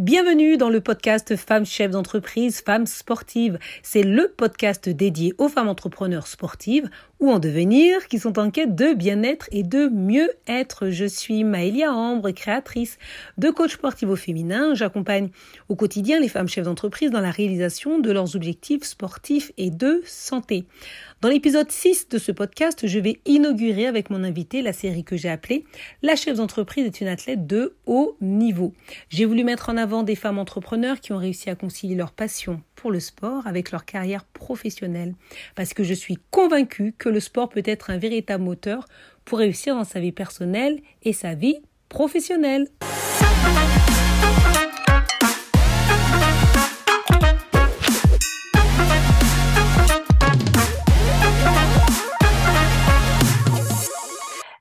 Bienvenue dans le podcast Femmes chefs d'entreprise, Femmes sportives. C'est le podcast dédié aux femmes entrepreneurs sportives ou en devenir qui sont en quête de bien-être et de mieux être. Je suis Maëlia Ambre, créatrice de coach sportif au féminin. J'accompagne au quotidien les femmes chefs d'entreprise dans la réalisation de leurs objectifs sportifs et de santé. Dans l'épisode 6 de ce podcast, je vais inaugurer avec mon invité la série que j'ai appelée La chef d'entreprise est une athlète de haut niveau. J'ai voulu mettre en avant des femmes entrepreneurs qui ont réussi à concilier leur passion pour le sport avec leur carrière professionnelle. Parce que je suis convaincue que le sport peut être un véritable moteur pour réussir dans sa vie personnelle et sa vie professionnelle.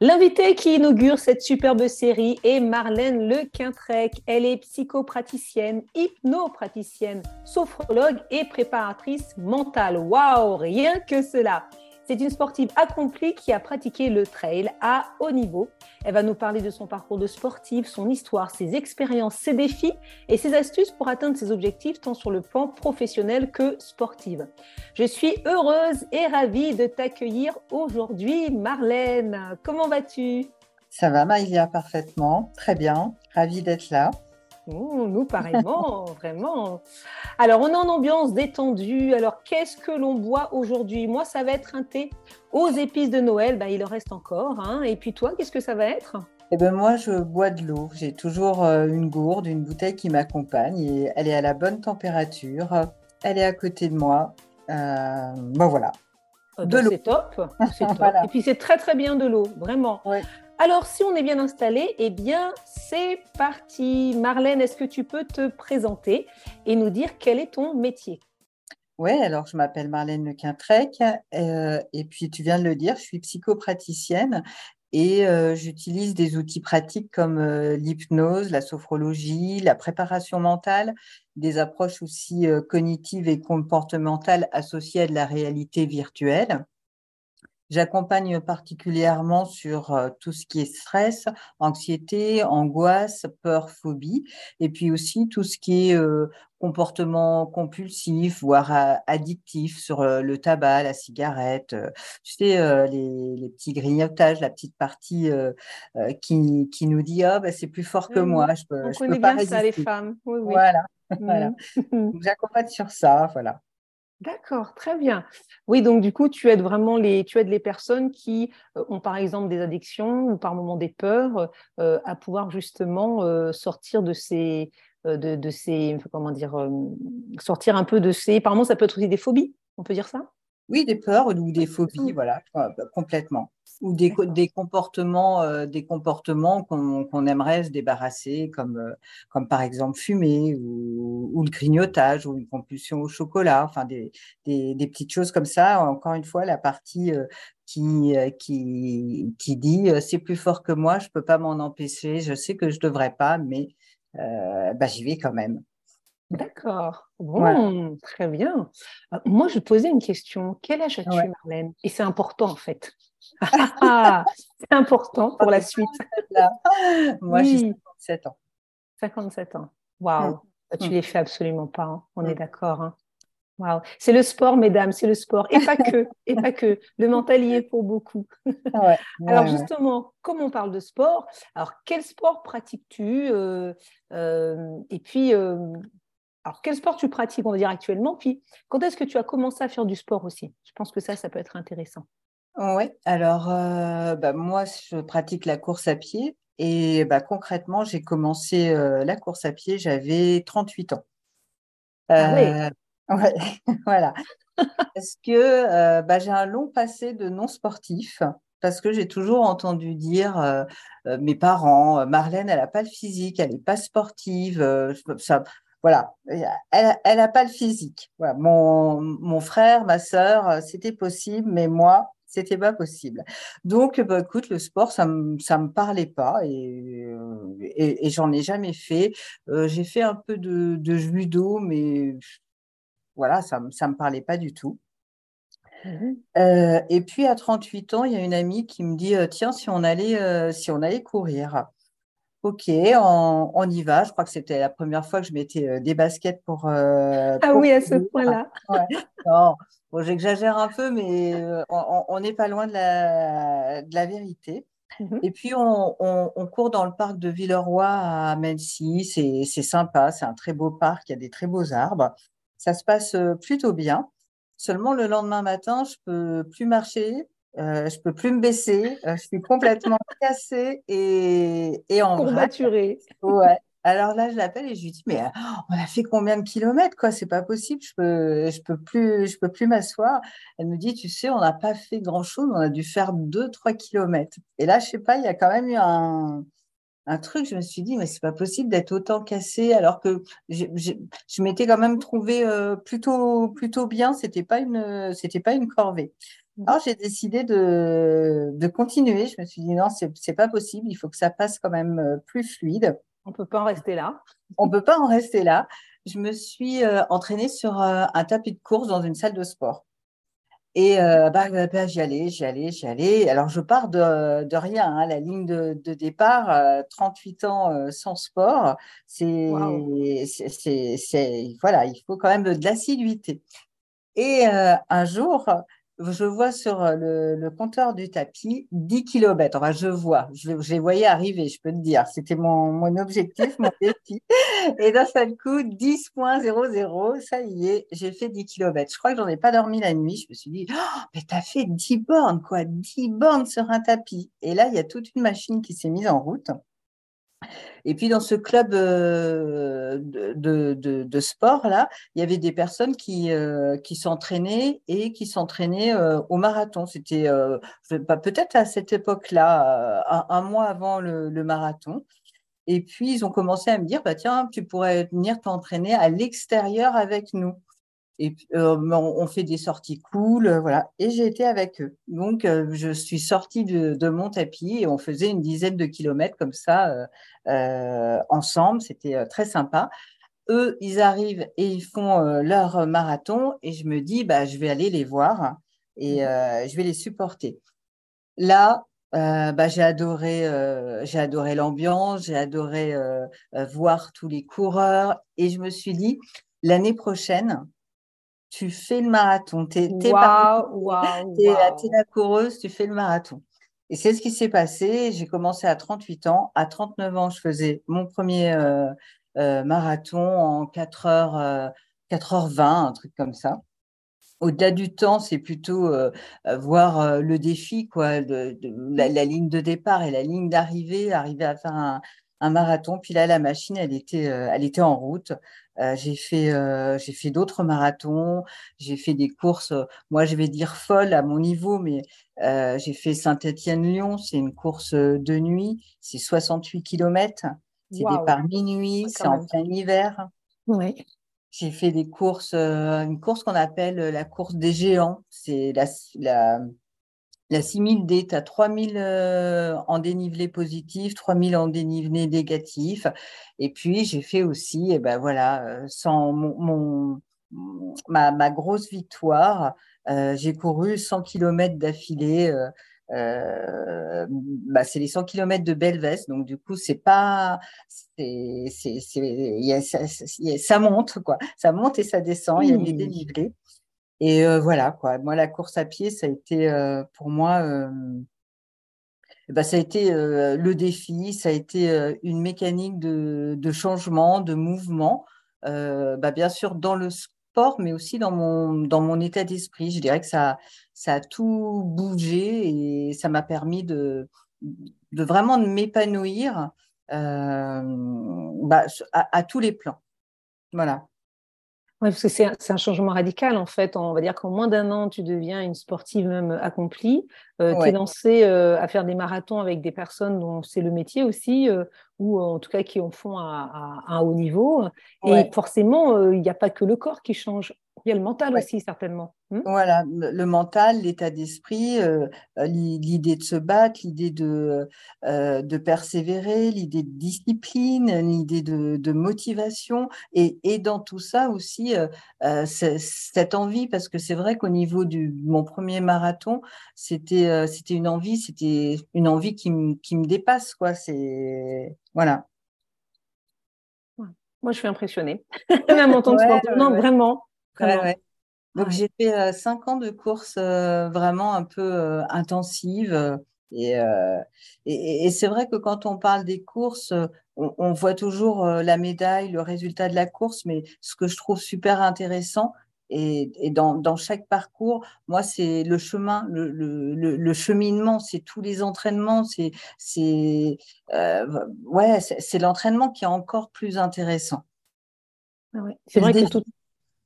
L'invitée qui inaugure cette superbe série est Marlène Le Quintrec. Elle est psychopraticienne, hypnopraticienne, sophrologue et préparatrice mentale. Waouh, rien que cela. C'est une sportive accomplie qui a pratiqué le trail à haut niveau. Elle va nous parler de son parcours de sportive, son histoire, ses expériences, ses défis et ses astuces pour atteindre ses objectifs tant sur le plan professionnel que sportif. Je suis heureuse et ravie de t'accueillir aujourd'hui, Marlène. Comment vas-tu? Ça va, Maïlia, parfaitement. Très bien. Ravie d'être là. Nous, pareillement, vraiment. Alors, on est en ambiance détendue. Alors, qu'est-ce que l'on boit aujourd'hui? Moi, ça va être un thé aux épices de Noël. Ben, il en reste encore. Hein. Et puis toi, qu'est-ce que ça va être? Eh ben moi, je bois de l'eau. J'ai toujours euh, une gourde, une bouteille qui m'accompagne et elle est à la bonne température. Elle est à côté de moi. Euh, ben voilà. Oh, de l'eau. C'est top. top. Et puis c'est très très bien de l'eau, vraiment. Ouais. Alors, si on est bien installé, eh bien, c'est parti. Marlène, est-ce que tu peux te présenter et nous dire quel est ton métier? Oui, alors je m'appelle Marlène Le Quintrec euh, et puis tu viens de le dire, je suis psychopraticienne et euh, j'utilise des outils pratiques comme euh, l'hypnose, la sophrologie, la préparation mentale, des approches aussi cognitives et comportementales associées à de la réalité virtuelle. J'accompagne particulièrement sur euh, tout ce qui est stress, anxiété, angoisse, peur, phobie, et puis aussi tout ce qui est euh, comportement compulsif, voire euh, addictif sur le tabac, la cigarette, tu sais, les, petits grignotages, la petite partie qui, qui, nous dit ah, bah, c'est plus fort que moi. Je peux, On connaît bien ça, les femmes. Oui, oui. Voilà. voilà. Mmh. J'accompagne sur ça. Voilà. D'accord, très bien. Oui, donc du coup, tu aides vraiment les, tu aides les personnes qui euh, ont par exemple des addictions ou par moment des peurs euh, à pouvoir justement euh, sortir de ces, de, ces, comment dire, sortir un peu de ces. Par moment, ça peut être aussi des phobies, on peut dire ça? Oui, des peurs ou des phobies, voilà, complètement ou des, des comportements, euh, des comportements qu'on aimerait se débarrasser, comme, euh, comme par exemple fumer ou, ou, le grignotage ou une compulsion au chocolat, enfin des, des, des, petites choses comme ça. Encore une fois, la partie euh, qui, qui, qui dit c'est plus fort que moi, je ne peux pas m'en empêcher, je sais que je ne devrais pas, mais bah, j'y vais quand même. D'accord. Bon, très bien. Moi, je posais une question. Quel âge as-tu, Marlène? Et c'est important, en fait. c'est important pour la suite. Moi, j'ai 57 ans. 57 ans. Waouh. Mmh. Tu ne mmh. les fais absolument pas. Hein. On est mmh. d'accord. Hein. Waouh. C'est le sport, mesdames, c'est le sport. Et pas que. et pas que. Le mental y est pour beaucoup. alors, justement, comme on parle de sport, alors quel sport pratiques-tu euh, euh, Et puis, euh, alors quel sport tu pratiques, on va dire actuellement? Puis, quand est-ce que tu as commencé à faire du sport aussi? Je pense que ça, ça peut être intéressant. Oui, alors euh, bah, moi, je pratique la course à pied et bah, concrètement, j'ai commencé euh, la course à pied, j'avais 38 ans. Ah oui. Euh, voilà. Parce que bah, j'ai un long passé de non sportif, parce que j'ai toujours entendu dire mes parents, Marlène, elle n'a pas le physique, elle n'est pas sportive, ça, voilà, elle n'a pas le physique. Mon, mon frère, ma sœur, c'était possible, mais moi, c'était pas possible. Donc, bah, écoute, le sport, ça me, me parlait pas et, euh, et, j'en ai jamais fait. Euh, j'ai fait un peu de, judo, mais voilà, ça, ça me parlait pas du tout. Mmh euh, et puis à 38 ans, il y a une amie qui me dit tiens si on allait si on allait courir. Ok, on, y va. Je crois que c'était la première fois que je mettais des baskets pour. ah oui, à ce point-là. bon, j'exagère un peu, mais on n'est pas loin de la, de la vérité. Mhm. Et puis, on, court dans le parc de Villeroy à Mency. C'est sympa, c'est un très beau parc, il y a des très beaux arbres. Ça se passe euh, plutôt bien. Seulement, le lendemain matin, je peux plus marcher, euh, je peux plus me baisser, euh, je suis complètement cassée et, et en Courbaturée. Ouais. Alors là, je l'appelle et je lui dis, mais euh, on a fait combien de kilomètres, quoi? C'est pas possible, je peux, je peux plus, je peux plus m'asseoir. Elle me dit, tu sais, on n'a pas fait grand-chose, on a dû faire 2-3 kilomètres. Et là, je sais pas, il y a quand même eu un, un truc, je me suis dit, mais c'est pas possible d'être autant cassé alors que je, je, m'étais quand même trouvé euh, plutôt, plutôt bien, c'était pas une, c'était pas une corvée. Alors j'ai décidé de, de continuer. Je me suis dit non, c'est pas possible. Il faut que ça passe quand même euh, plus fluide. On ne peut pas en rester là. On peut pas en rester là. Je me suis euh, entraînée sur euh, un tapis de course dans une salle de sport. Et euh, bah, bah, bah, j'y allais, j'y allais, j'y allais. Alors, je pars de, de rien. Hein. La ligne de, de départ, 38 ans sans sport, c'est, c'est, voilà, il faut quand même de l'assiduité. Et un jour, je vois sur euh, le, compteur du tapis 10 km. Enfin, je vois, je, les voyais arriver, je peux te dire. C'était mon, mon objectif, mon défi. Et d'un seul coup, 10.00, ça y est, j'ai fait 10 km. Je crois que j'en ai pas dormi la nuit. Je me suis dit, oh, mais tu as fait 10 bornes, quoi, 10 bornes sur un tapis. Et là, il y a toute une machine qui s'est mise en route. Et puis dans ce club euh, de, sport là, il y avait des personnes qui, euh, s'entraînaient et qui s'entraînaient euh, au marathon. C'était peut-être à cette époque-là, un, mois avant le, le, marathon. Et puis ils ont commencé à me dire, bah tiens, tu pourrais venir t'entraîner à l'extérieur avec nous. Et euh, on fait des sorties cool, euh, voilà. Et j'ai été avec eux. Donc, euh, je suis sortie de, mon tapis et on faisait une dizaine de kilomètres comme ça ensemble. C'était très sympa. Eux, ils arrivent et ils font leur marathon et je me dis, bah, je vais aller les voir et mmh. je vais les supporter. Là, bah, j'ai adoré, j'ai adoré l'ambiance, j'ai adoré voir tous les coureurs et je me suis dit, l'année prochaine, tu fais le marathon. Tu es, la coureuse, tu fais le marathon. Et c'est ce qui s'est passé. J'ai commencé à 38 ans. À 39 ans, je faisais mon premier euh, euh, marathon en 4 h 4h20, un truc comme ça. Au-delà du temps, c'est plutôt euh, voir le défi, quoi, de, la, ligne de départ et la ligne d'arrivée, arriver à faire un, un marathon. Puis là, la machine, elle était, elle était en route. Euh, j'ai fait, euh, j'ai fait d'autres marathons, j'ai fait des courses, euh, moi je vais dire folles à mon niveau, mais j'ai fait Saint-Étienne-Lyon, c'est une course de nuit, c'est 68 km, c'est départ minuit, c'est en plein hiver. Oui. J'ai fait des courses, une course qu'on appelle la course des géants, c'est la, la la 6000D, tu as 3000 en dénivelé positif, 3000 en dénivelé négatif. Et puis, j'ai fait aussi, et eh ben voilà, euh, sans mon, ma, grosse victoire, euh, j'ai couru 100 km d'affilée. Euh, bah, c'est les 100 km de Belvès, donc du coup, c'est pas. c'est ça, monte, quoi. Ça monte et ça descend, il y a des dénivelés. Et euh, voilà, quoi. Moi, la course à pied, ça a été euh, pour moi, euh, bah, ça a été le défi, ça a été une mécanique de, de, changement, de mouvement, bah, bien sûr dans le sport, mais aussi dans mon, dans mon état d'esprit. Je dirais que ça, ça a tout bougé et ça m'a permis de, de vraiment de m'épanouir bah, à, à tous les plans. Voilà. Oui, parce que c'est un, changement radical en fait. On va dire qu'en moins d'un an, tu deviens une sportive même accomplie. Euh, tu es lancée euh, à faire des marathons avec des personnes dont c'est le métier aussi, euh, ou en tout cas qui en font à, un haut niveau. Et forcément, il n'y a pas que le corps qui change. Il y a le mental aussi, certainement. Hmm? voilà, le, mental, l'état d'esprit, euh, euh, l'idée de se battre, l'idée de, euh, de persévérer, l'idée de discipline, l'idée de, motivation. Et, et, dans tout ça aussi, cette envie, parce que c'est vrai qu'au niveau de mon premier marathon, c'était c'était une envie, c'était une envie qui, qui me dépasse. quoi. C'est Voilà. Moi, je suis impressionnée. Même en tant que non, vraiment. Donc, j'ai fait euh, cinq ans de courses euh, vraiment un peu euh, intensives. Et, et, c'est vrai que quand on parle des courses, on, voit toujours la médaille, le résultat de la course, mais ce que je trouve super intéressant, et, et dans, dans, chaque parcours, moi, c'est le chemin, le, le, le, cheminement, c'est tous les entraînements, c'est ouais, c'est l'entraînement qui est encore plus intéressant. Ah c'est vrai que tout,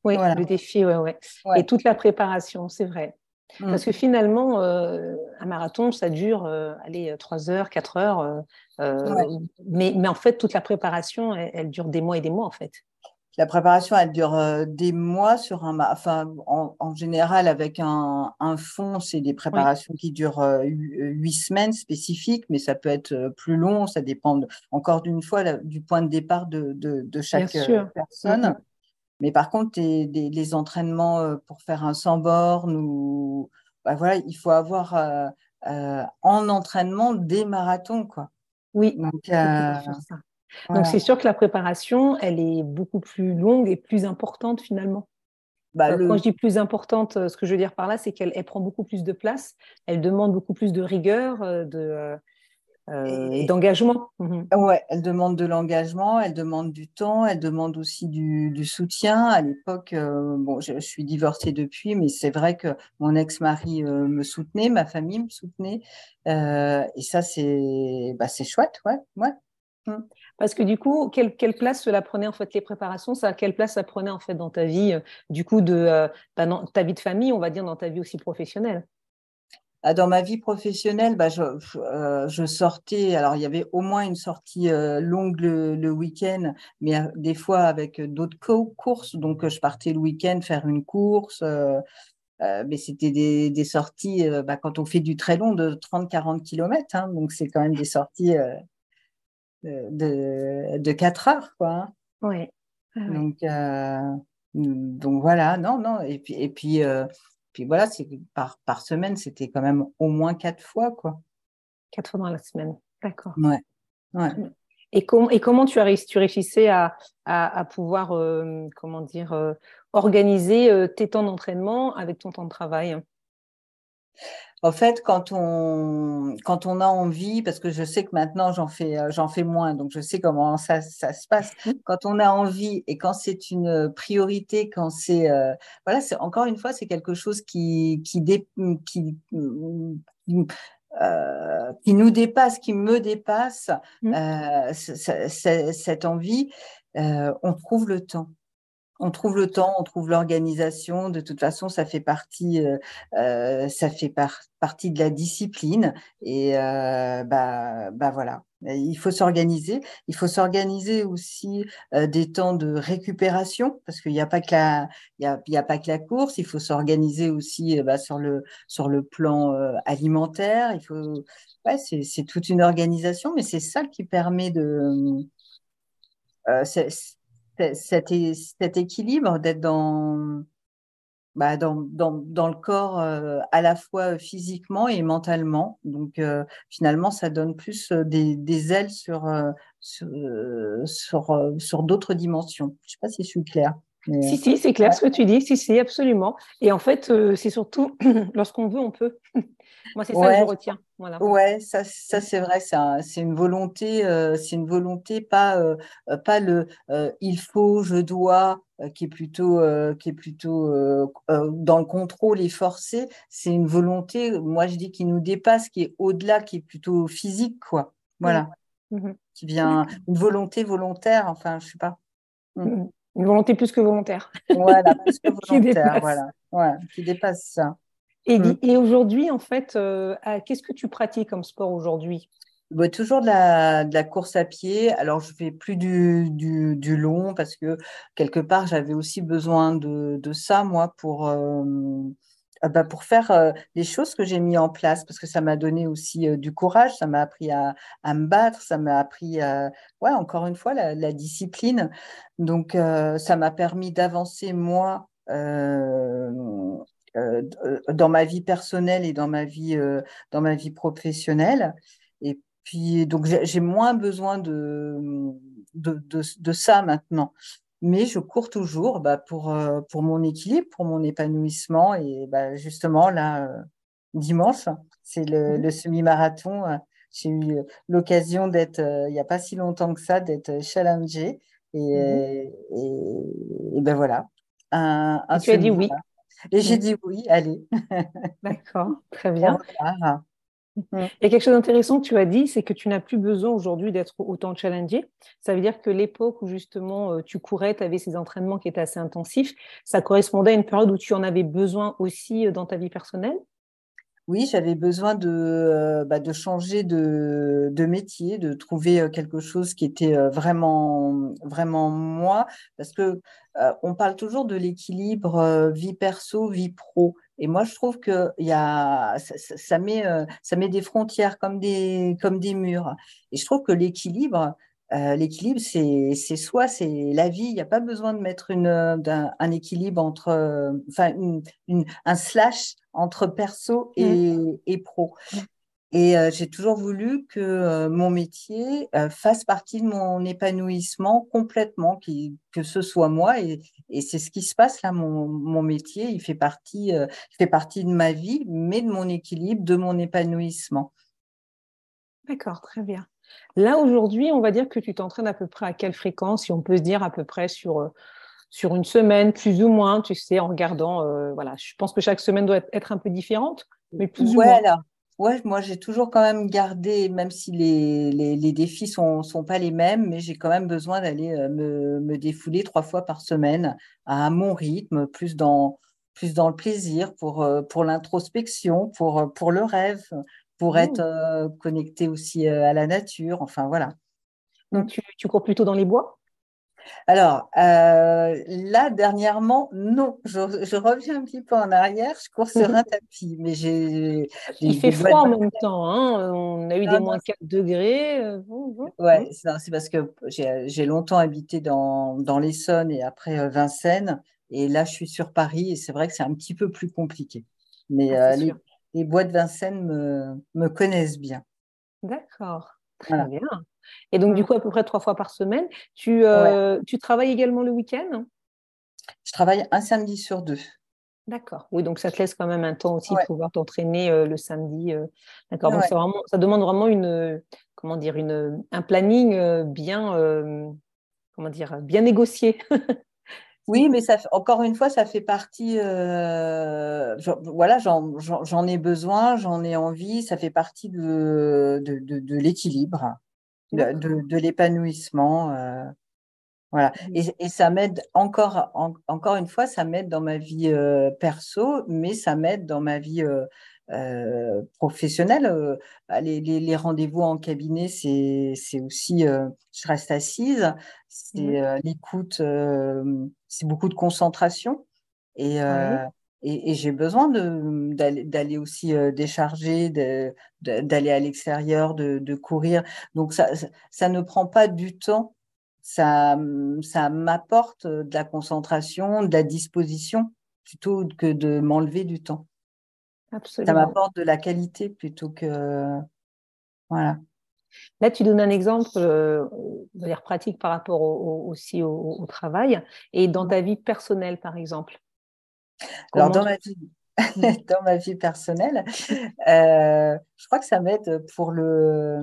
oui, le défi, ouais, ouais, Et toute la préparation, c'est vrai. Mm. Parce que finalement, euh, un marathon, ça dure euh, allez, 3 heures, 4 heures. Euh, mais, mais en fait, toute la préparation, elle, dure des mois et des mois, en fait. La préparation, elle dure des mois sur un, enfin, en, général, avec un, un fond, c'est des préparations qui durent huit semaines spécifiques, mais ça peut être plus long, ça dépend encore d'une fois du point de départ de, de, de chaque personne. Mais par contre, les entraînements euh, pour faire un sans borne ou bah voilà, il faut avoir euh, euh, en entraînement des marathons, quoi. Oui. Donc, c'est sûr que la préparation, elle est beaucoup plus longue et plus importante finalement. Bah, Quand je dis plus importante, ce que je veux dire par là, c'est qu'elle prend beaucoup plus de place, elle demande beaucoup plus de rigueur, de, euh, et, d'engagement. Mhm. Ouais, elle demande de l'engagement, elle demande du temps, elle demande aussi du, soutien. À l'époque, euh, bon, je, suis divorcée depuis, mais c'est vrai que mon ex-mari euh, me soutenait, ma famille me soutenait, et ça c'est, bah, c'est chouette, ouais, ouais. Mmh. Parce que du coup, quelle, quelle, place cela prenait en fait les préparations? Ça, quelle place ça prenait en fait dans ta vie, du coup de bah, ta vie de famille, on va dire dans ta vie aussi professionnelle? Dans ma vie professionnelle, bah, euh, je, sortais. Alors, il y avait au moins une sortie euh, longue le, week-end, mais euh, des fois avec d'autres courses. Donc, je partais le week-end faire une course. mais c'était des, sorties, bah, quand on fait du très long, de 30-40 km. Hein. donc, c'est quand même des sorties de, de 4 heures. Quoi, hein. Oui. Donc, donc, voilà, non, non. Et puis, et puis puis voilà, c'est par, par semaine, c'était quand même au moins quatre fois, quoi. Quatre fois dans la semaine, d'accord. Ouais. ouais. Et, et comment tu, as, tu réussissais à, à, pouvoir, euh, comment dire, euh, organiser euh, tes temps d'entraînement avec ton temps de travail? En fait, quand on, quand on a envie, parce que je sais que maintenant j'en fais, euh, j'en fais moins, donc je sais comment ça, ça se passe. Mmh. Quand on a envie et quand c'est une priorité, quand c'est, euh, voilà, c'est encore une fois, c'est quelque chose qui, qui, qui, euh, qui nous dépasse, qui me dépasse, mmh. cette envie, on trouve le temps on trouve le temps, on trouve l'organisation. De toute façon, ça fait partie, euh, euh, ça fait partie de la discipline. Et euh, bah, bah voilà, il faut s'organiser. Il faut s'organiser aussi des temps de récupération parce qu'il n'y a pas que la, il y a, pas que la course. Il faut s'organiser aussi bah, sur le sur le plan alimentaire. Il faut, ouais, c'est toute une organisation, mais c'est ça qui permet de cet, cet équilibre d'être dans, bah, dans, dans, dans, le corps euh, à la fois physiquement et mentalement. Donc euh, finalement, ça donne plus euh, des, des ailes sur, sur, sur, sur d'autres dimensions. Je ne sais pas si je suis claire. Si, si, c'est clair ce que tu dis. Si, si, absolument. Et en fait, c'est surtout lorsqu'on veut, on peut. Moi, c'est ça que je retiens. Voilà. Ouais, ça, ça c'est vrai. C'est une volonté, euh, c'est une volonté, pas, euh, euh, pas le il faut, je dois, qui est plutôt, qui est plutôt dans le contrôle et forcé. C'est une volonté, moi je dis, qui nous dépasse, qui est au-delà, qui est plutôt physique, quoi. Voilà. Mmh qui vient, une volonté volontaire, enfin, je sais pas. Mmh. Mmh. Une volonté plus que volontaire. Voilà, plus que volontaire, voilà. Ouais, qui dépasse ça. Et, mm. et aujourd'hui, en fait, euh, qu'est-ce que tu pratiques comme sport aujourd'hui? Bah, toujours de la, de la, course à pied. Alors, je fais plus du, du, du long parce que quelque part, j'avais aussi besoin de, de, ça, moi, pour, euh, ah bah, pour faire euh, les choses que j'ai mis en place, parce que ça m'a donné aussi euh, du courage, ça m'a appris à, à, me battre, ça m'a appris, à, ouais, encore une fois, la, la discipline. Donc, ça m'a permis d'avancer, moi, dans ma vie personnelle et dans ma vie, dans ma vie professionnelle. Et puis, donc, j'ai moins besoin de, de, de, ça maintenant. Mais je cours toujours bah, pour, euh, pour mon équilibre, pour mon épanouissement. Et bah, justement, là, euh, dimanche, c'est le, le semi-marathon. Euh, j'ai eu l'occasion d'être, il n'y a pas si longtemps que ça, d'être challengée. Et, mmh et, ben voilà. Un, un tu as dit oui. Et j'ai mmh. dit oui, allez. D'accord, très bien. Mm. Il y a quelque chose d'intéressant que tu as dit, c'est que tu n'as plus besoin aujourd'hui d'être autant challengé. Ça veut dire que l'époque où justement euh, tu courais, tu avais ces entraînements qui étaient assez intensifs, ça correspondait à une période où tu en avais besoin aussi euh, dans ta vie personnelle? Oui, j'avais besoin de, euh, bah, de changer de, de, métier, de trouver quelque chose qui était vraiment, vraiment moi, parce que on parle toujours de l'équilibre vie perso, vie pro. Et moi, je trouve que y a, ça, ça, met, euh, ça met des frontières comme des, comme des murs. Et je trouve que l'équilibre, euh, l'équilibre, c'est, c'est soi, c'est la vie. Il n'y a pas besoin de mettre une, un, un équilibre entre, euh, enfin, une, une, un slash entre perso et, mmh. et pro. Et euh, j'ai toujours voulu que euh, mon métier euh, fasse partie de mon épanouissement complètement, qui, que ce soit moi. Et, et c'est ce qui se passe là. Mon, mon métier, il fait partie, il fait partie de ma vie, mais de mon équilibre, de mon épanouissement. D'accord, très bien. Là aujourd'hui, on va dire que tu t'entraînes à peu près à quelle fréquence, si on peut se dire à peu près sur sur une semaine, plus ou moins, tu sais, en regardant. voilà, je pense que chaque semaine doit être un peu différente, mais plus ou moins. Ouais, moi j'ai toujours quand même gardé, même si les, les, les défis sont, sont pas les mêmes, mais j'ai quand même besoin d'aller euh, me, me défouler trois fois par semaine à mon rythme, plus dans, plus dans le plaisir, pour, euh, pour l'introspection, pour, euh, pour le rêve, pour être connecté aussi à la nature. Enfin voilà. Donc tu, tu cours plutôt dans les bois? Alors, euh, là, dernièrement, non. Je, reviens un petit peu en arrière. Je cours sur un tapis. Mais j'ai. Il fait froid en même temps. Hein. On a eu des moins 4 degrés. Euh, ouais, c'est parce que j'ai longtemps habité dans, dans l'Essonne et après euh, Vincennes. Et là, je suis sur Paris et c'est vrai que c'est un petit peu plus compliqué. Mais ah, les, les, bois de Vincennes me, me connaissent bien. D'accord. Très bien. Et donc, du coup, à peu près trois fois par semaine. Tu, euh, tu travailles également le week-end? Je travaille un samedi sur deux. D'accord. Oui, donc ça te laisse quand même un temps aussi de pouvoir t'entraîner euh, le samedi. Euh. D'accord. Donc vraiment, ça demande vraiment une, comment dire, une, un planning bien, comment dire, bien négocié. Oui, mais ça, encore une fois, ça fait partie. voilà, j'en ai besoin, j'en ai envie. Ça fait partie de, de, de l'équilibre de, l'épanouissement. Euh, voilà. Mmh. Et, et ça m'aide encore, encore une fois, ça m'aide dans ma vie euh, perso, mais ça m'aide dans ma vie euh, professionnelle. Bah, les, les, rendez-vous en cabinet, c'est aussi, je reste assise, c'est mmh. l'écoute, c'est beaucoup de concentration. Et, et, j'ai besoin d'aller aussi euh, décharger, d'aller à l'extérieur, de, de, courir. Donc ça, ça ne prend pas du temps, ça, ça m'apporte de la concentration, de la disposition, plutôt que de m'enlever du temps. Absolument. Ça m'apporte de la qualité plutôt que... Voilà. Là, tu donnes un exemple euh, pratique par rapport aussi au, au, travail et dans ta vie personnelle, par exemple. Alors, dans ma, vie, dans ma vie personnelle, euh, je crois que ça m'aide pour le,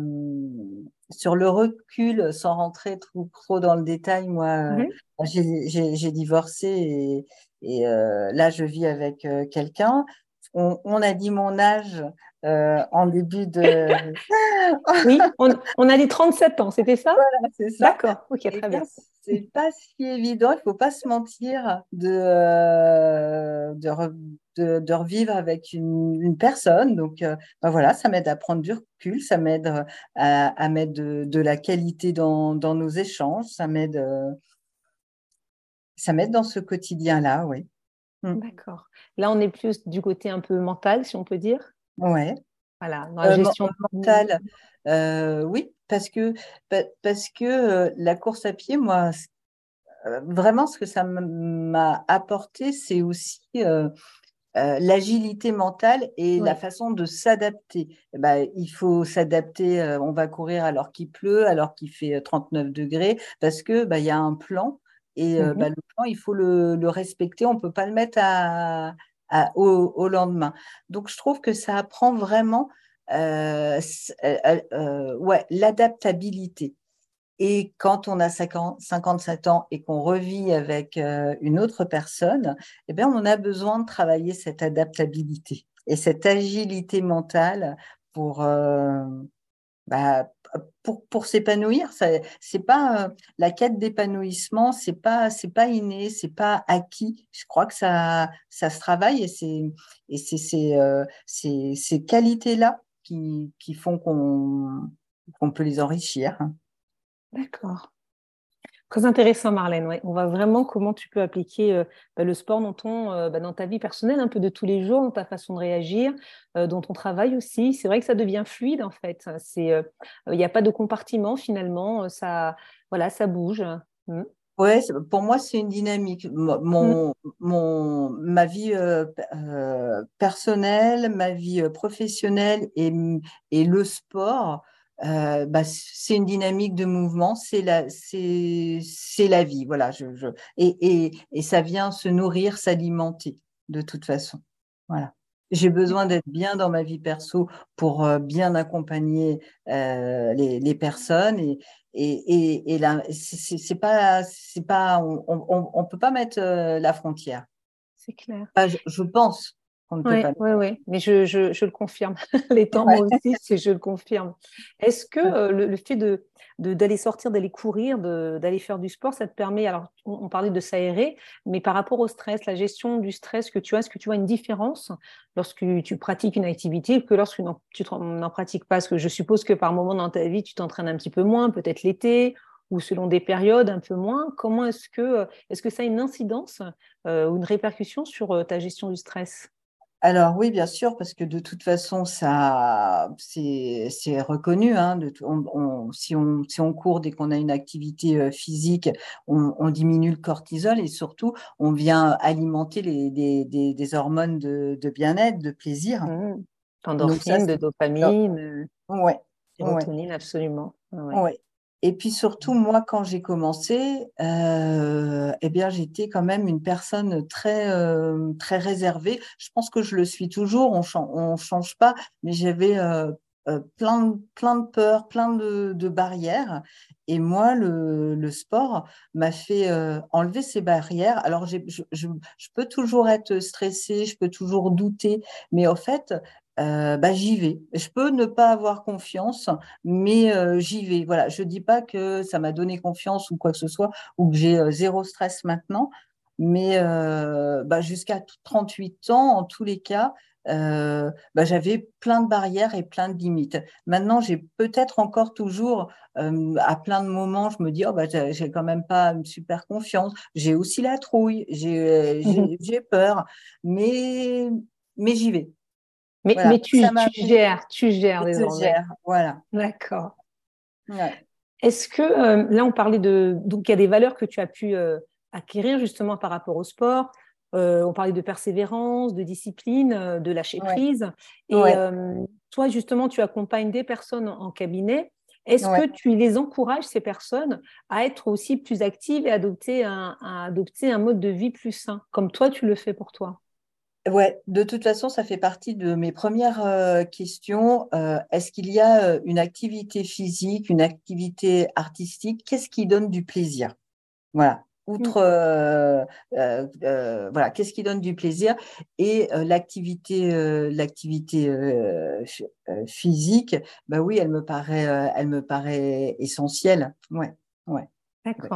sur le recul, sans rentrer trop, trop dans le détail. Moi, mhm. j'ai divorcé et, et euh, là, je vis avec euh, quelqu'un. On, on, a dit mon âge en début de. oui, on, a dit 37 ans, c'était ça? Voilà, c'est ça. D'accord, ok, très bien. C'est pas si évident, il ne faut pas se mentir de, de, de, revivre avec une, personne. Donc, ben voilà, ça m'aide à prendre du recul, ça m'aide à, à, mettre de, de, la qualité dans, dans nos échanges, ça m'aide ça m'aide dans ce quotidien-là, oui. Mm. D'accord. Là, on est plus du côté un peu mental, si on peut dire. Ouais. Voilà, dans la euh, gestion mentale. Euh, oui, parce que, parce que euh, la course à pied, moi, vraiment, ce que ça m'a apporté, c'est aussi l'agilité mentale et la façon de s'adapter. Eh ben, il faut s'adapter, on va courir alors qu'il pleut, alors qu'il fait 39 degrés, parce que bah, il y a un plan et mmh bah, le plan, il faut le, respecter. On ne peut pas le mettre à, au, lendemain. Donc, je trouve que ça apprend vraiment euh, euh, euh, ouais, l'adaptabilité. Et quand on a 50, 57 ans et qu'on revit avec une autre personne, eh bien, on a besoin de travailler cette adaptabilité et cette agilité mentale pour, bah, pour, pour s'épanouir, c'est pas euh, la quête d'épanouissement, c'est pas c'est pas inné, c'est pas acquis. Je crois que ça ça se travaille et c'est et c'est ces, euh, ces qualités là qui, qui font qu'on qu'on peut les enrichir. D'accord. Très intéressant, Marlène. Ouais. On voit vraiment comment tu peux appliquer euh, bah, le sport dans, ton, euh, bah, dans ta vie personnelle, un peu de tous les jours, dans ta façon de réagir, euh, dans ton travail aussi. C'est vrai que ça devient fluide, en fait. Il n'y a pas de compartiment, finalement. Ça, voilà, ça bouge. Mmh. Oui, pour moi, c'est une dynamique. Mon, mmh. mon, ma vie personnelle, ma vie professionnelle et, et le sport euh, bah, c'est une dynamique de mouvement, c'est la, c'est, c'est la vie, voilà. Je, je, et, et, et ça vient se nourrir, s'alimenter de toute façon, voilà. J'ai besoin d'être bien dans ma vie perso pour euh, bien accompagner euh, les, les, personnes et et, et, et là c'est, c'est pas c'est pas on, on, on peut pas mettre euh, la frontière. C'est clair. je, je pense oui, oui, mais je, je, je, le confirme. Les temps, moi aussi, je le confirme. Est-ce que euh, le, fait de, d'aller sortir, d'aller courir, d'aller faire du sport, ça te permet, alors on, parlait de s'aérer, mais par rapport au stress, la gestion du stress que tu as, est-ce que tu vois une différence lorsque tu pratiques une activité que lorsque tu n'en pratiques pas? Parce que je suppose que par moment dans ta vie, tu t'entraînes un petit peu moins, peut-être l'été, ou selon des périodes un peu moins. Comment est-ce que, est-ce que ça a une incidence euh, ou une répercussion sur euh, ta gestion du stress? Alors oui, bien sûr, parce que de toute façon, ça, c'est, reconnu. Hein, de, on, si, on, si on court dès qu'on a une activité euh, physique, on, diminue le cortisol et surtout, on vient alimenter les, des, des, hormones de, bien-être, de plaisir. Mmh. Endorphine, de dopamine, ouais, sérotonine, absolument. Ouais. Et puis surtout, moi, quand j'ai commencé, euh, eh bien, j'étais quand même une personne très, euh, très réservée. Je pense que je le suis toujours, on ne change pas, mais j'avais euh, plein, de, plein de peurs, plein de, barrières. Et moi, le, sport m'a fait enlever ces barrières. Alors, je, je, peux toujours être stressée, je peux toujours douter, mais en fait, euh, bah, j'y vais. Je peux ne pas avoir confiance, mais euh, j'y vais. Voilà, je dis pas que ça m'a donné confiance ou quoi que ce soit, ou que j'ai euh, zéro stress maintenant, mais bah, jusqu'à 38 ans, en tous les cas, bah, j'avais plein de barrières et plein de limites. Maintenant, j'ai peut-être encore toujours, à plein de moments, je me dis, oh, bah, j'ai quand même pas une super confiance. J'ai aussi la trouille, j'ai peur, mais, mais j'y vais. Mais, mais tu, tu gères, tu gères. Gère, voilà. D'accord. Est-ce que euh, là, on parlait de. Donc, il y a des valeurs que tu as pu euh, acquérir justement par rapport au sport. Euh, on parlait de persévérance, de discipline, de lâcher prise. Et toi, justement, tu accompagnes des personnes en cabinet. Est-ce que tu les encourages, ces personnes, à être aussi plus actives et adopter un, à adopter un mode de vie plus sain, comme toi, tu le fais pour toi? Ouais, de toute façon, ça fait partie de mes premières euh, questions. Euh, est-ce qu'il y a euh, une activité physique, une activité artistique? Qu'est-ce qui donne du plaisir? Voilà. outre euh, voilà, qu'est-ce qui donne du plaisir? Et l'activité l'activité physique, bah oui, elle me paraît elle me paraît essentielle. Ouais, ouais.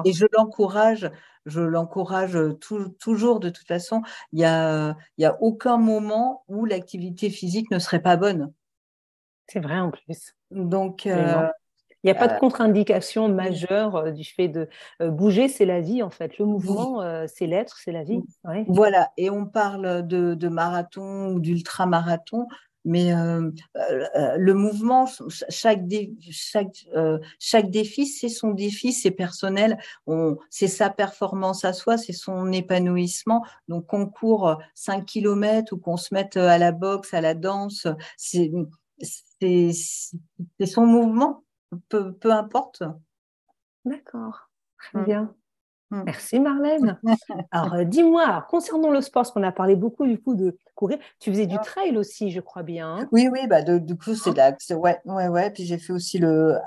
Et je l'encourage, je l'encourage toujours de toute façon. Il y a, y a aucun moment où l'activité physique ne serait pas bonne. C'est vrai en plus. Donc, il n'y a pas de euh, contre-indication majeure euh, du fait de euh, bouger, c'est la vie en fait. Le mouvement, c'est l'être, c'est la vie. Voilà, et on parle de, marathon ou d'ultra-marathon, mais le mouvement, chaque, chaque, chaque défi, c'est son défi, c'est personnel, c'est sa performance à soi, c'est son épanouissement. Donc qu'on court 5 km ou qu'on se mette à la boxe, à la danse, c'est son mouvement peu, importe. D'accord, très mm. bien. Mm. Merci Marlène. Alors euh, dis-moi, concernant le sport, parce qu'on a parlé beaucoup du coup de courir, tu faisais du trail aussi, je crois bien. Hein? Oui, oui, bah du coup c'est ah. là, ouais, ouais, ouais. Puis j'ai fait aussi le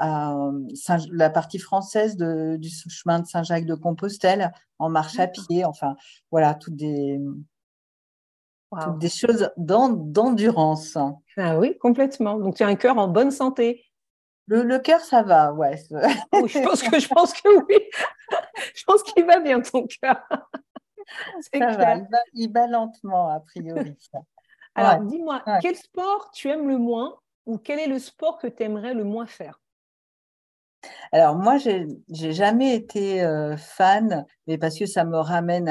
la partie française du chemin de Saint-Jacques de Compostelle en marche à pied. Enfin, voilà, toutes des des choses d'endurance. Ah oui, complètement. Donc tu as un cœur en bonne santé. Le, cœur, ça va, ouais. je pense que je pense que oui. je pense qu'il va bien ton cœur. Ça va, il, va, lentement a priori. Alors, dis-moi, quel sport tu aimes le moins ou quel est le sport que tu aimerais le moins faire? Alors moi, j'ai jamais été euh, fan, mais parce que ça me ramène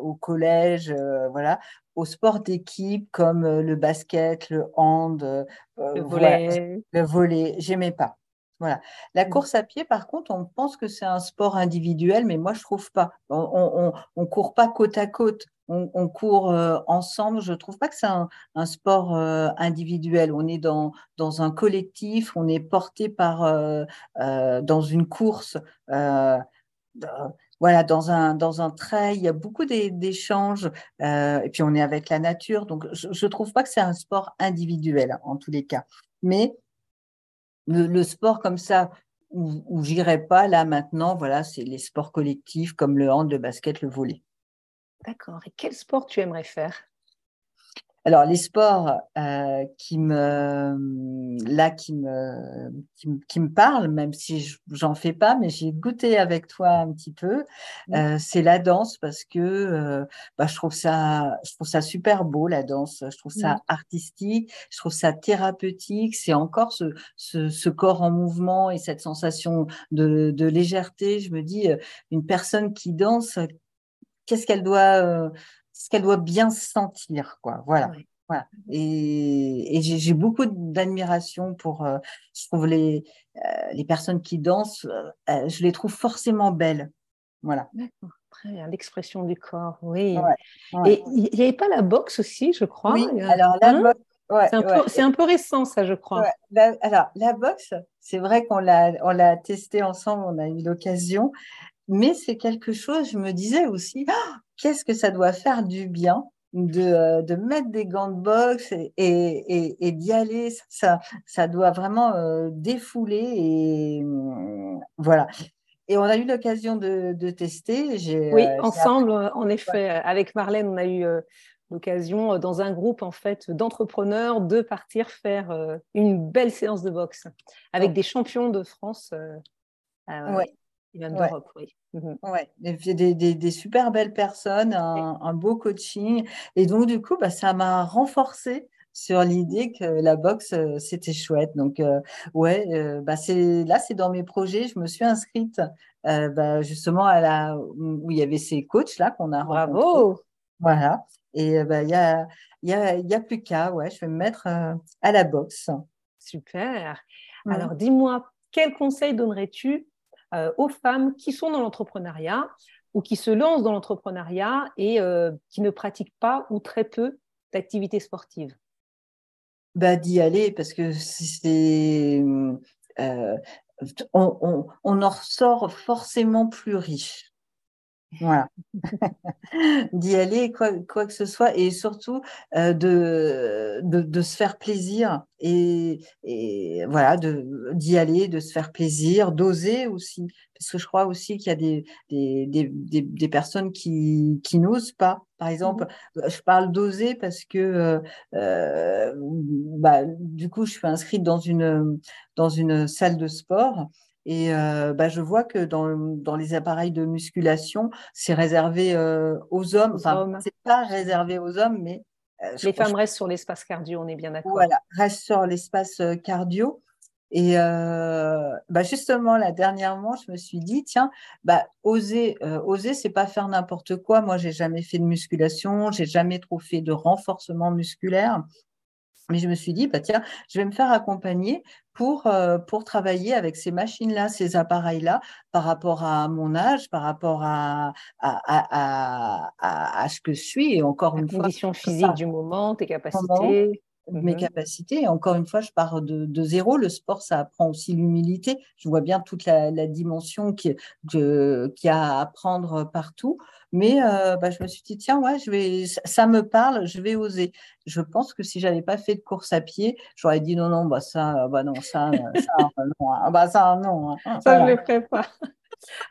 au collège, euh, voilà, au sport d'équipe comme euh, le basket, le hand, le volet. le volet. J'aimais pas. Voilà. La mmh. course à pied, par contre, on pense que c'est un sport individuel, mais moi, je trouve pas. On, on, court pas côte à côte. On, court euh, ensemble. Je trouve pas que c'est un, sport euh, individuel. On est dans, dans un collectif. On est porté par euh, dans une course. voilà, dans un, dans un trail, il y a beaucoup d'échanges, et puis on est avec la nature. Donc, je ne trouve pas que c'est un sport individuel, en tous les cas. Mais le, sport comme ça, où, où pas là maintenant, voilà, c'est les sports collectifs comme le hand, le basket, le volley. D'accord. Et quel sport tu aimerais faire? Alors, les sports euh, qui me, là, qui me, qui, me parlent, même si j'en fais pas, mais j'ai goûté avec toi un petit peu, euh, c'est la danse parce que euh, bah, je trouve ça, je trouve ça super beau la danse. Je trouve ça artistique, je trouve ça thérapeutique. C'est encore ce, ce, corps en mouvement et cette sensation de, de légèreté. Je me dis, une personne qui danse, qu'est-ce qu'elle doit ce qu'elle doit bien sentir, quoi. Voilà. voilà. Et, j'ai beaucoup d'admiration pour, euh, je trouve les, euh, les personnes qui dansent, euh, je les trouve forcément belles. Voilà. D'accord. L'expression du corps, oui. Et il n'y avait pas la boxe aussi, je crois. Oui, alors la hein? boxe. c'est un, peu récent, ça, je crois. alors, la boxe, c'est vrai qu'on l'a testé ensemble, on a eu l'occasion, mais c'est quelque chose, je me disais aussi, ah, qu'est-ce que ça doit faire du bien de, euh, de mettre des gants de boxe et, et, et, d'y aller. Ça, ça doit vraiment euh, défouler et mmh, voilà. Et on a eu l'occasion de, de, tester. Oui, euh, ensemble, en effet, avec Marlène, on a eu l'occasion dans un groupe en fait d'entrepreneurs de partir faire une belle séance de boxe avec des champions de France. ouais. Et même d'Europe, oui. Mmh ouais, des, des, des, super belles personnes, un, beau coaching. Et donc, du coup, bah, ça m'a renforcé sur l'idée que la boxe, euh, c'était chouette. Donc, euh, ouais, euh, bah, c'est, là, c'est dans mes projets. Je me suis inscrite bah, justement à la, où il y avait ces coachs-là qu'on a Bravo Voilà. Et bah, il y, a, y, a, y a plus qu'à, ouais, je vais me mettre à la boxe. Super. Mmh. Alors, dis-moi, quel conseil donnerais-tu euh, aux femmes qui sont dans l'entrepreneuriat ou qui se lancent dans l'entrepreneuriat et euh, qui ne pratiquent pas ou très peu d'activités sportives bah, D'y aller parce que c'est... Euh, on, on, en ressort forcément plus riche. Voilà. D'y aller, quoi, quoi, que ce soit, et surtout euh, de, de, se faire plaisir. Et, et voilà, d'y aller, de se faire plaisir, d'oser aussi. Parce que je crois aussi qu'il y a des, des, des, des, personnes qui, qui n'osent pas. Par exemple, mmh je parle d'oser parce que euh, euh, bah, du coup, je suis inscrite dans une, dans une salle de sport et euh, bah, je vois que dans, dans, les appareils de musculation, c'est réservé euh, aux hommes. Enfin, c'est pas réservé aux hommes, mais euh, les femmes restent sur l'espace cardio. On est bien d'accord. Voilà, restent sur l'espace cardio. Et bah justement, là, dernièrement, je me suis dit, tiens, bah, oser, oser, c'est pas faire n'importe quoi. Moi, j'ai jamais fait de musculation, j'ai jamais trop fait de renforcement musculaire. Mais je me suis dit, bah, tiens, je vais me faire accompagner pour, euh, pour travailler avec ces machines-là, ces appareils-là, par rapport à mon âge, par rapport à, à, à, à, ce que je suis. Et encore La une condition physique du moment, tes capacités. mes mmh capacités. Et encore une fois, je pars de, de, zéro. Le sport, ça apprend aussi l'humilité. Je vois bien toute la, la dimension qu'il qui a à apprendre partout. Mais euh, bah, je me suis dit, tiens, ouais, je vais, ça, me parle, je vais oser. Je pense que si j'avais pas fait de course à pied, j'aurais dit non, non, bah ça, bah non, ça, ça non, hein. bah ça, non. Hein. Ça, je ne le ferai pas.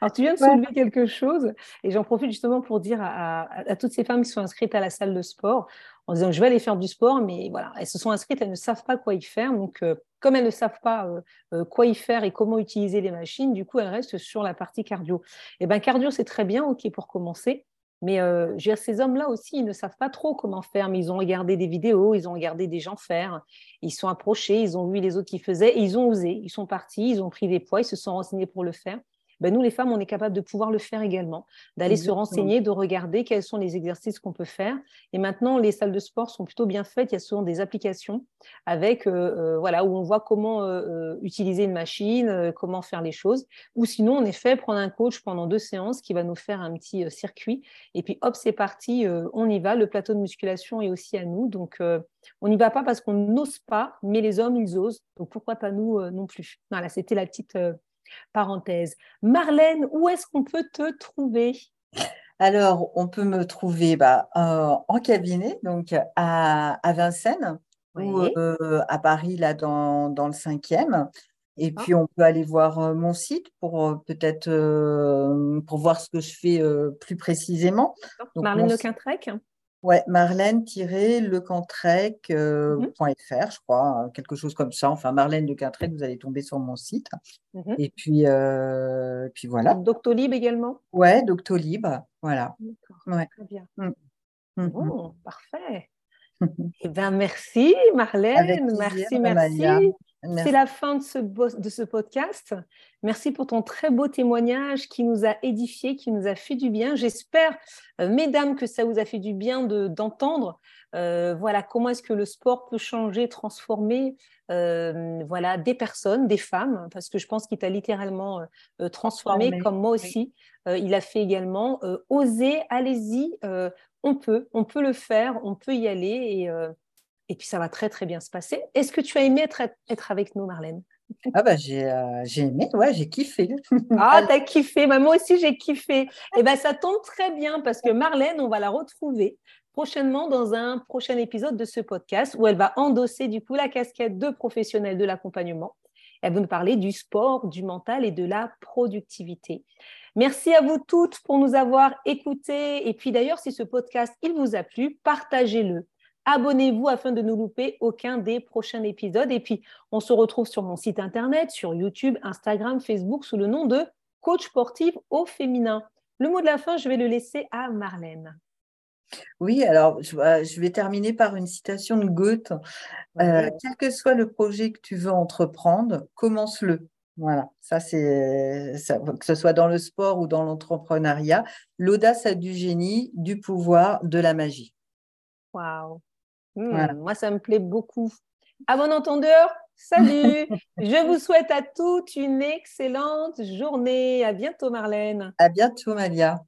Alors, tu viens de soulever quelque chose et j'en profite justement pour dire à, à, toutes ces femmes qui sont inscrites à la salle de sport en disant je vais aller faire du sport, mais voilà, elles se sont inscrites, elles ne savent pas quoi y faire. Donc, euh, comme elles ne savent pas euh, euh, quoi y faire et comment utiliser les machines, du coup, elles restent sur la partie cardio. Et eh bien, cardio, c'est très bien, ok, pour commencer. Mais euh, ces hommes-là aussi, ils ne savent pas trop comment faire, mais ils ont regardé des vidéos, ils ont regardé des gens faire, ils sont approchés, ils ont vu les autres qui faisaient, et ils ont osé, ils sont partis, ils ont pris des poids, ils se sont renseignés pour le faire ben nous, les femmes, on est capable de pouvoir le faire également, d'aller se renseigner, de regarder quels sont les exercices qu'on peut faire. Et maintenant, les salles de sport sont plutôt bien faites. Il y a souvent des applications avec, euh, euh, voilà, où on voit comment euh, utiliser une machine, comment faire les choses. Ou sinon, en effet, prendre un coach pendant deux séances qui va nous faire un petit circuit. Et puis, hop, c'est parti, on y va. Le plateau de musculation est aussi à nous. Donc, on n'y va pas parce qu'on n'ose pas, mais les hommes, ils osent. Donc, pourquoi pas nous non plus? Voilà, c'était la petite parenthèse. Marlène, où est-ce qu'on peut te trouver? Alors, on peut me trouver bah, euh, en cabinet, donc à, Vincennes, ou euh, à Paris, là, dans, dans le cinquième. Et ah. puis, on peut aller voir euh, mon site pour peut-être pour voir ce que je fais plus précisément. Marlène Le Quintrec Ouais, marlène-lecantrec.fr, mmh je crois, hein, quelque chose comme ça. Enfin, Marlène de Quintrec, vous allez tomber sur mon site. Mmh et puis, euh, puis voilà. Doctolib également? Ouais, Doctolib, voilà. D'accord, très bien. Mmh. Bon, parfait. eh bien, merci Marlène, merci, merci. C'est la fin de ce, de ce podcast. Merci pour ton très beau témoignage qui nous a édifié, qui nous a fait du bien. J'espère, euh, mesdames, que ça vous a fait du bien d'entendre. Euh, voilà comment est-ce que le sport peut changer, transformer euh, voilà des personnes, des femmes, parce que je pense qu'il t'a littéralement transformé, comme moi aussi. il a fait également oser, allez-y, on peut, on peut le faire, on peut y aller et et puis ça va très très bien se passer. Est-ce que tu as aimé être, être avec nous, Marlène? Ah bah j'ai euh, aimé, ouais, j'ai kiffé. ah, t'as kiffé, bah, moi aussi j'ai kiffé. Et eh ben ça tombe très bien parce que Marlène, on va la retrouver prochainement dans un prochain épisode de ce podcast où elle va endosser du coup la casquette de professionnelle de l'accompagnement. Elle va nous parler du sport, du mental et de la productivité. Merci à vous toutes pour nous avoir écoutés. Et puis d'ailleurs, si ce podcast il vous a plu, partagez-le Abonnez-vous afin de ne louper aucun des prochains épisodes. Et puis, on se retrouve sur mon site internet, sur YouTube, Instagram, Facebook sous le nom de Coach sportive au féminin. Le mot de la fin, je vais le laisser à Marlène. Oui, alors je, euh, vais terminer par une citation de Goethe. Euh, quel que soit le projet que tu veux entreprendre, commence-le. Voilà, ça c'est que ce soit dans le sport ou dans l'entrepreneuriat, l'audace a du génie, du pouvoir, de la magie. Waouh Hmm, moi, ça me plaît beaucoup. À bon entendeur, salut. Je vous souhaite à toutes une excellente journée. À bientôt, Marlène. À bientôt, Malia.